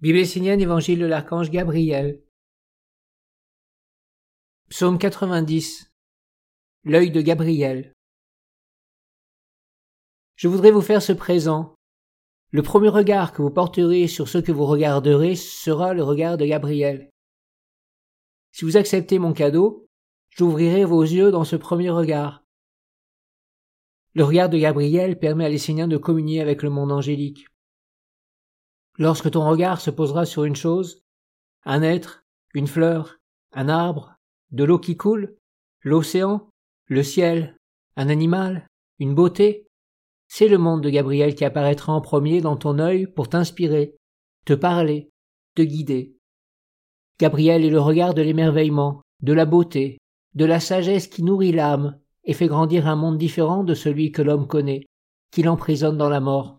Bible essénienne, Évangile de l'archange Gabriel. Psaume 90. L'œil de Gabriel. Je voudrais vous faire ce présent. Le premier regard que vous porterez sur ce que vous regarderez sera le regard de Gabriel. Si vous acceptez mon cadeau, j'ouvrirai vos yeux dans ce premier regard. Le regard de Gabriel permet à l'Essénien de communier avec le monde angélique. Lorsque ton regard se posera sur une chose, un être, une fleur, un arbre, de l'eau qui coule, l'océan, le ciel, un animal, une beauté, c'est le monde de Gabriel qui apparaîtra en premier dans ton œil pour t'inspirer, te parler, te guider. Gabriel est le regard de l'émerveillement, de la beauté, de la sagesse qui nourrit l'âme et fait grandir un monde différent de celui que l'homme connaît, qui l'emprisonne dans la mort.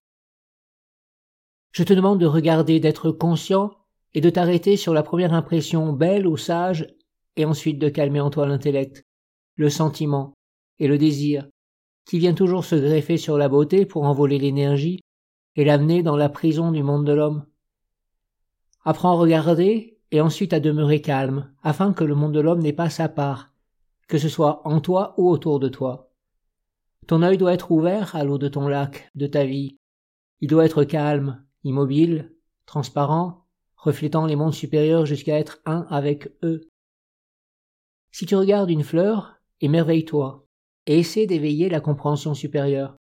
Je te demande de regarder, d'être conscient et de t'arrêter sur la première impression belle ou sage et ensuite de calmer en toi l'intellect, le sentiment et le désir qui vient toujours se greffer sur la beauté pour envoler l'énergie et l'amener dans la prison du monde de l'homme. Apprends à regarder et ensuite à demeurer calme afin que le monde de l'homme n'ait pas sa part, que ce soit en toi ou autour de toi. Ton œil doit être ouvert à l'eau de ton lac, de ta vie. Il doit être calme, immobile, transparent, reflétant les mondes supérieurs jusqu'à être un avec eux. Si tu regardes une fleur, émerveille-toi, et essaie d'éveiller la compréhension supérieure.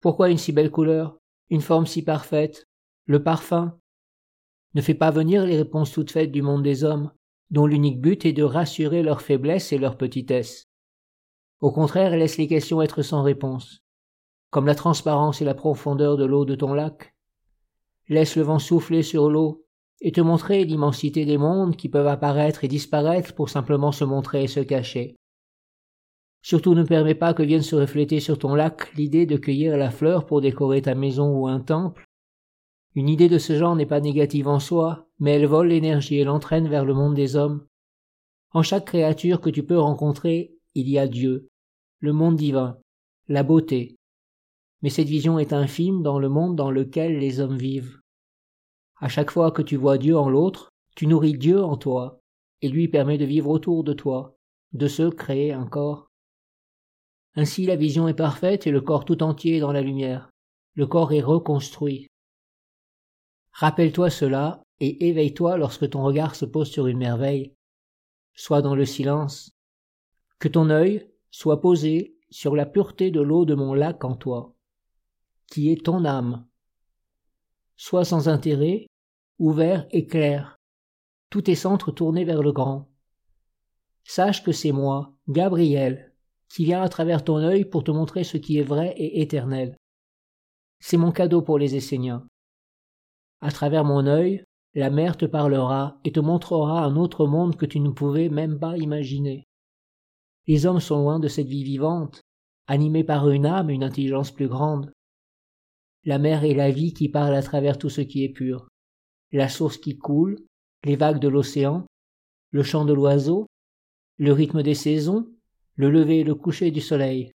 Pourquoi une si belle couleur, une forme si parfaite, le parfum Ne fais pas venir les réponses toutes faites du monde des hommes, dont l'unique but est de rassurer leur faiblesse et leur petitesse. Au contraire, laisse les questions être sans réponse, comme la transparence et la profondeur de l'eau de ton lac, Laisse le vent souffler sur l'eau et te montrer l'immensité des mondes qui peuvent apparaître et disparaître pour simplement se montrer et se cacher. Surtout ne permets pas que vienne se refléter sur ton lac l'idée de cueillir la fleur pour décorer ta maison ou un temple. Une idée de ce genre n'est pas négative en soi, mais elle vole l'énergie et l'entraîne vers le monde des hommes. En chaque créature que tu peux rencontrer, il y a Dieu, le monde divin, la beauté. Mais cette vision est infime dans le monde dans lequel les hommes vivent. À chaque fois que tu vois Dieu en l'autre, tu nourris Dieu en toi, et lui permet de vivre autour de toi, de se créer un corps. Ainsi la vision est parfaite et le corps tout entier dans la lumière. Le corps est reconstruit. Rappelle-toi cela et éveille-toi lorsque ton regard se pose sur une merveille. Sois dans le silence. Que ton œil soit posé sur la pureté de l'eau de mon lac en toi, qui est ton âme. Sois sans intérêt ouvert et clair, tous tes centres tournés vers le grand. Sache que c'est moi, Gabriel, qui viens à travers ton œil pour te montrer ce qui est vrai et éternel. C'est mon cadeau pour les Esséniens. À travers mon œil, la mer te parlera et te montrera un autre monde que tu ne pouvais même pas imaginer. Les hommes sont loin de cette vie vivante, animés par une âme, une intelligence plus grande. La mer est la vie qui parle à travers tout ce qui est pur la source qui coule, les vagues de l'océan, le chant de l'oiseau, le rythme des saisons, le lever et le coucher du soleil.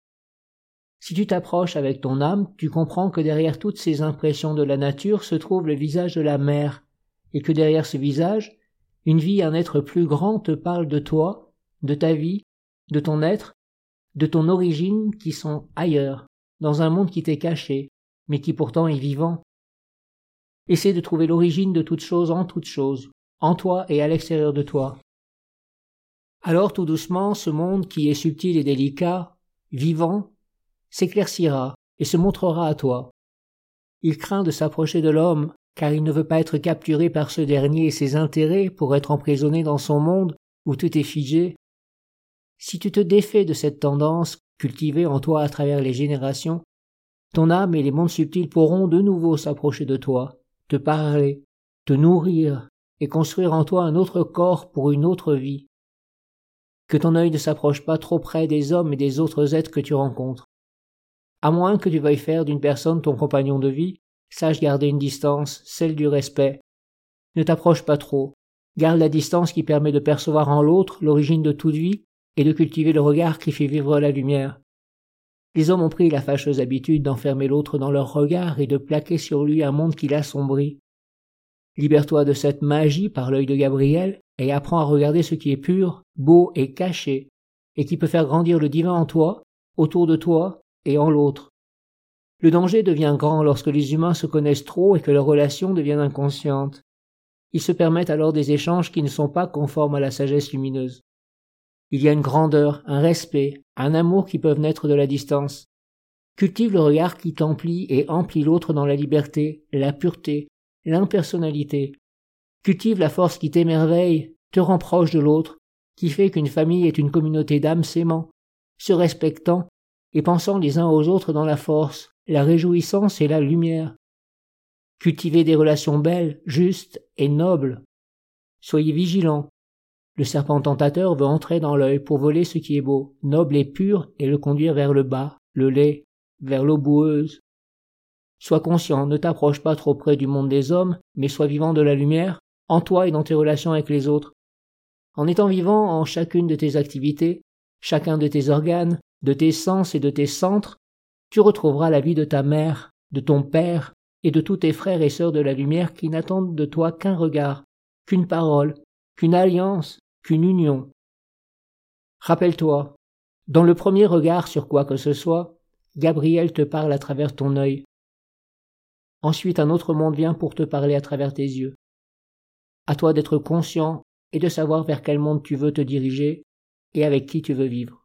Si tu t'approches avec ton âme, tu comprends que derrière toutes ces impressions de la nature se trouve le visage de la mer, et que derrière ce visage, une vie, un être plus grand te parle de toi, de ta vie, de ton être, de ton origine qui sont ailleurs, dans un monde qui t'est caché, mais qui pourtant est vivant. Essaie de trouver l'origine de toute chose en toute chose, en toi et à l'extérieur de toi. Alors tout doucement, ce monde qui est subtil et délicat, vivant, s'éclaircira et se montrera à toi. Il craint de s'approcher de l'homme, car il ne veut pas être capturé par ce dernier et ses intérêts pour être emprisonné dans son monde où tout est figé. Si tu te défais de cette tendance cultivée en toi à travers les générations, ton âme et les mondes subtils pourront de nouveau s'approcher de toi, te parler, te nourrir et construire en toi un autre corps pour une autre vie. Que ton œil ne s'approche pas trop près des hommes et des autres êtres que tu rencontres. À moins que tu veuilles faire d'une personne ton compagnon de vie, sache garder une distance, celle du respect. Ne t'approche pas trop. Garde la distance qui permet de percevoir en l'autre l'origine de toute vie et de cultiver le regard qui fait vivre la lumière. Les hommes ont pris la fâcheuse habitude d'enfermer l'autre dans leur regard et de plaquer sur lui un monde qui l'assombrit. Libère-toi de cette magie par l'œil de Gabriel et apprends à regarder ce qui est pur, beau et caché, et qui peut faire grandir le divin en toi, autour de toi et en l'autre. Le danger devient grand lorsque les humains se connaissent trop et que leurs relations deviennent inconscientes. Ils se permettent alors des échanges qui ne sont pas conformes à la sagesse lumineuse. Il y a une grandeur, un respect, un amour qui peuvent naître de la distance. Cultive le regard qui t'emplit et emplit l'autre dans la liberté, la pureté, l'impersonnalité. Cultive la force qui t'émerveille, te rend proche de l'autre, qui fait qu'une famille est une communauté d'âmes s'aimant, se respectant et pensant les uns aux autres dans la force, la réjouissance et la lumière. Cultivez des relations belles, justes et nobles. Soyez vigilants. Le serpent tentateur veut entrer dans l'œil pour voler ce qui est beau, noble et pur, et le conduire vers le bas, le lait, vers l'eau boueuse. Sois conscient, ne t'approche pas trop près du monde des hommes, mais sois vivant de la lumière, en toi et dans tes relations avec les autres. En étant vivant en chacune de tes activités, chacun de tes organes, de tes sens et de tes centres, tu retrouveras la vie de ta mère, de ton père et de tous tes frères et sœurs de la lumière qui n'attendent de toi qu'un regard, qu'une parole, qu'une alliance, qu'une union. Rappelle-toi, dans le premier regard sur quoi que ce soit, Gabriel te parle à travers ton œil. Ensuite un autre monde vient pour te parler à travers tes yeux. À toi d'être conscient et de savoir vers quel monde tu veux te diriger et avec qui tu veux vivre.